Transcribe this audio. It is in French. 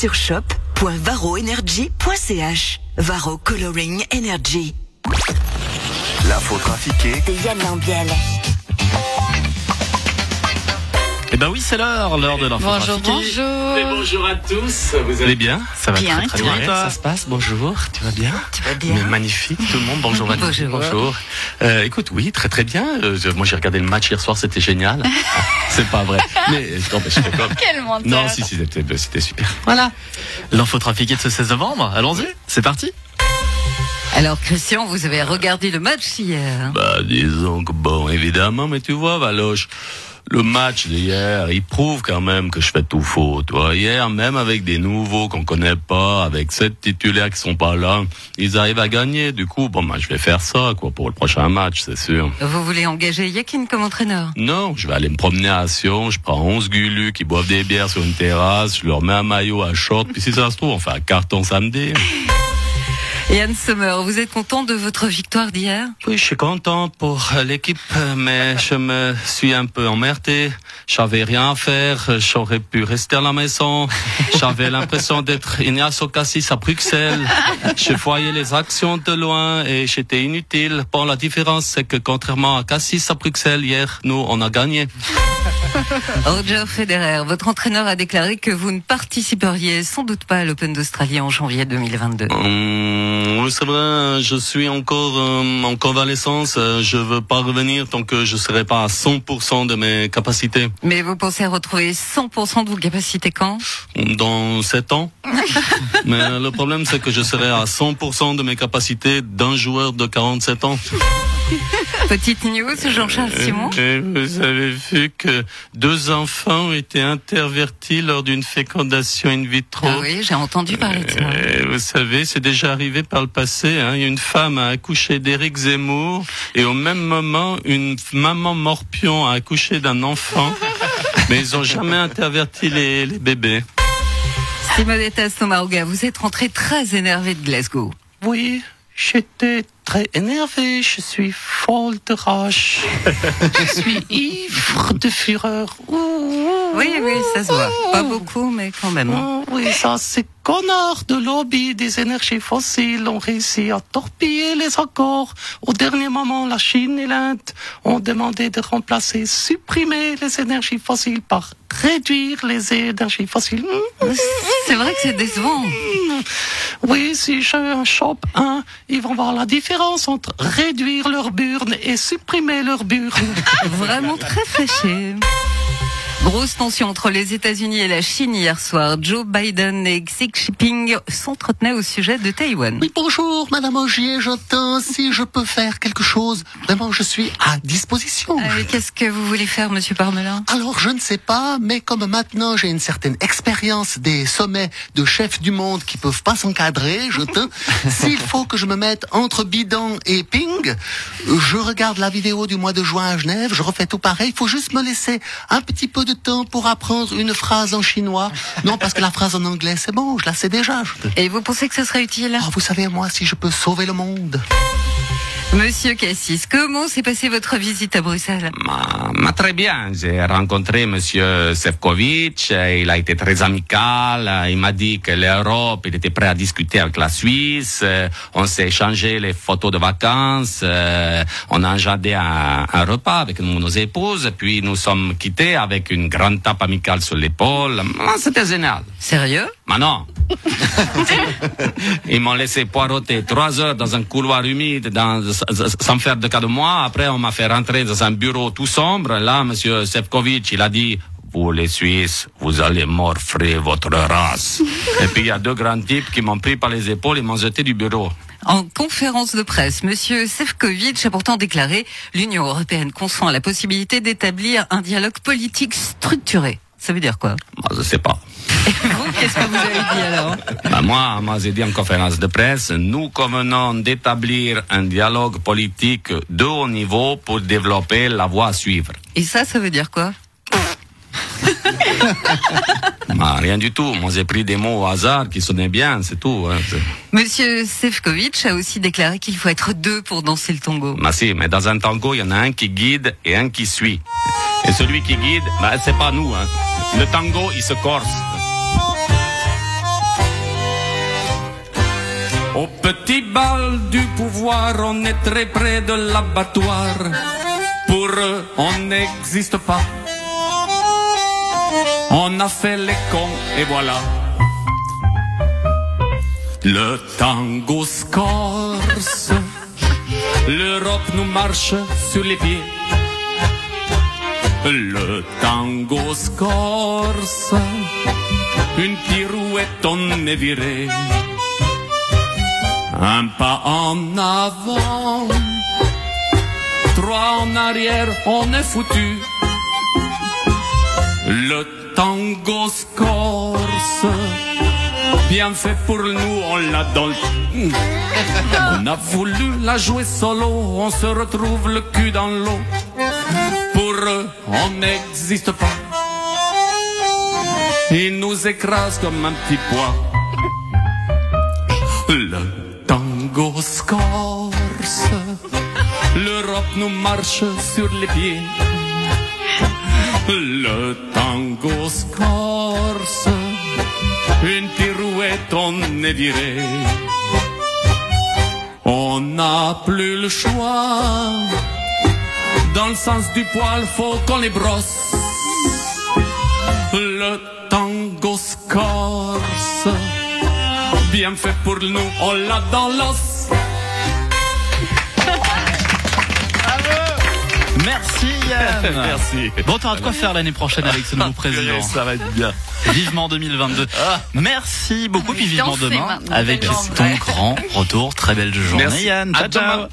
sur shop.varoenergy.ch. Varo Coloring Energy. L'info trafiquée De Yann Lambiel. Eh ben oui, c'est l'heure, l'heure de l'info Bonjour, bonjour. Et bonjour à tous. Vous allez bien Ça va Bien, très, très bien. Ça se passe. Bonjour. Tu vas bien Tu vas bien Mais magnifique, tout le monde. Bonjour Valérie. Bonjour. Euh, écoute, oui, très très bien. Euh, moi, j'ai regardé le match hier soir, c'était génial. Ah, c'est pas vrai. Mais non, mais je fais comme. Quel menteur. Non, si, si, c'était c'était super. Voilà. L'info trafiquée de ce 16 novembre. Allons-y. C'est parti. Alors, Christian, vous avez regardé le match hier. Bah, disons que bon, évidemment, mais tu vois, Valoche, le match d'hier, il prouve quand même que je fais tout faux. Tu vois, hier, même avec des nouveaux qu'on connaît pas, avec sept titulaires qui sont pas là, ils arrivent à gagner. Du coup, bon, bah, je vais faire ça, quoi, pour le prochain match, c'est sûr. Vous voulez engager Yakin comme entraîneur? Non, je vais aller me promener à Sion, je prends 11 gulus qui boivent des bières sur une terrasse, je leur mets un maillot à short, puis si ça se trouve, on fait un carton samedi. Yann Sommer, vous êtes content de votre victoire d'hier? Oui, je suis content pour l'équipe, mais je me suis un peu emmerdé. J'avais rien à faire, j'aurais pu rester à la maison. J'avais l'impression d'être Ignacio Cassis à Bruxelles. Je voyais les actions de loin et j'étais inutile. Bon, la différence, c'est que contrairement à Cassis à Bruxelles hier, nous, on a gagné. Roger Federer, votre entraîneur a déclaré que vous ne participeriez sans doute pas à l'Open d'Australie en janvier 2022. Hum, c'est vrai, je suis encore euh, en convalescence. Euh, Je veux pas revenir tant que je serai pas à 100% de mes capacités. Mais vous pensez retrouver 100% de vos capacités quand? Dans 7 ans. Mais le problème, c'est que je serai à 100% de mes capacités d'un joueur de 47 ans. Petite news, Jean-Charles Simon Et vous avez vu que deux enfants ont été intervertis lors d'une fécondation in vitro. Ah oui, j'ai entendu parler de ça. Euh, vous savez, c'est déjà arrivé par le passé. Hein. Une femme a accouché d'Éric Zemmour et au même moment, une maman morpion a accouché d'un enfant. Mais ils ont jamais interverti les, les bébés. Simonetta Sommaruga, vous êtes rentré très énervé de Glasgow. Oui, j'étais très énervé. Je suis folle de rage. Je suis ivre de fureur. Oui, oui, ça se voit. Pas beaucoup, mais quand même. Oh, oui, ça, ces connards de lobby des énergies fossiles ont réussi à torpiller les accords. Au dernier moment, la Chine et l'Inde ont demandé de remplacer, supprimer les énergies fossiles par réduire les énergies fossiles. Mmh. C'est vrai que c'est décevant. Oui, si je chope un, ils vont voir la différence entre réduire leur burne et supprimer leur burne. Vraiment très fâché. Grosse tension entre les États-Unis et la Chine hier soir. Joe Biden et Xi Jinping s'entretenaient au sujet de Taïwan. Oui, bonjour, Madame Augier, j'entends si je peux faire quelque chose. Vraiment, je suis à disposition. Euh, Qu'est-ce que vous voulez faire, Monsieur Parmelin? Alors, je ne sais pas, mais comme maintenant j'ai une certaine expérience des sommets de chefs du monde qui peuvent pas s'encadrer, je te, s'il faut que je me mette entre bidon et ping, je regarde la vidéo du mois de juin à Genève, je refais tout pareil, il faut juste me laisser un petit peu de temps pour apprendre une phrase en chinois. Non, parce que la phrase en anglais, c'est bon, je la sais déjà. je Et vous pensez que ce serait utile? Ah, vous savez, moi, si je peux sauver le monde. Monsieur Cassis, comment s'est passée votre visite à Bruxelles? Ma, ma très bien. J'ai rencontré Monsieur Sefcovic. Il a été très amical. Il m'a dit que l'Europe, il était prêt à discuter avec la Suisse. On s'est échangé les photos de vacances. euh, On a agendé un, un repas avec nos, nos épouses. Puis nous sommes quittés avec une grande tape amicale sur l'épaule. Ah, C'était génial. Sérieux? Mais non. Ils m'ont laissé poireauter trois heures dans un couloir humide dans, sans faire de cas de moi. Après, on m'a fait rentrer dans un bureau tout sombre. Là, monsieur Sefcovic, il a dit, vous les Suisses, vous allez morfrer votre race. Et puis, il y a deux grands types qui m'ont pris par les épaules et m'ont jeté du bureau. En conférence de presse, Monsieur Sefcovic a pourtant déclaré l'Union européenne consent à la possibilité d'établir un dialogue politique structuré. Ça veut dire quoi? Moi, je sais pas. Vous, qu'est-ce que vous avez dit alors? Ben, moi, moi, j'ai dit en conférence de presse, nous convenons d'établir un dialogue politique de haut niveau pour développer la voie à suivre. Et ça, ça veut dire quoi? Bah, rien du tout. Moi, j'ai pris des mots au hasard qui sonnaient bien, c'est tout. Hein. Monsieur Sefcovic a aussi déclaré qu'il faut être deux pour danser le tango. Bah si, mais dans un tango, il y en a un qui guide et un qui suit. Et celui qui guide, bah, c'est pas nous. Hein. Le tango, il se corse. Au petit bal du pouvoir, on est très près de l'abattoir. Pour eux, on n'existe pas. On a fait les cons et voilà. Le tango scorse. L'Europe nous marche sur les pieds. Le tango scorse. Une pirouette, on est viré. Un pas en avant. Trois en arrière, on est foutu. Le tango scorse. Bien fait pour nous, on l'a dans le... On a voulu la jouer solo, on se retrouve le cul dans l'eau. Pour eux, on n'existe pas. Ils nous écrasent comme un petit pois. Le tango scorse. L'Europe nous marche sur les pieds. Le tango scorse. Une pirouette, on est viré. On n'a plus le choix. Dans le sens du poil, faut qu'on les brosse. Le tango scorse. Bien fait pour nous, on l'a dans l'os. Merci Yann. Merci. Bon, t'auras de quoi faire l'année prochaine avec ce nouveau président. Ça va être bien. Vivement 2022. Merci beaucoup, puis vivement demain avec ton grand retour. Très belle journée Merci. Yann. À Ciao, ciao. demain.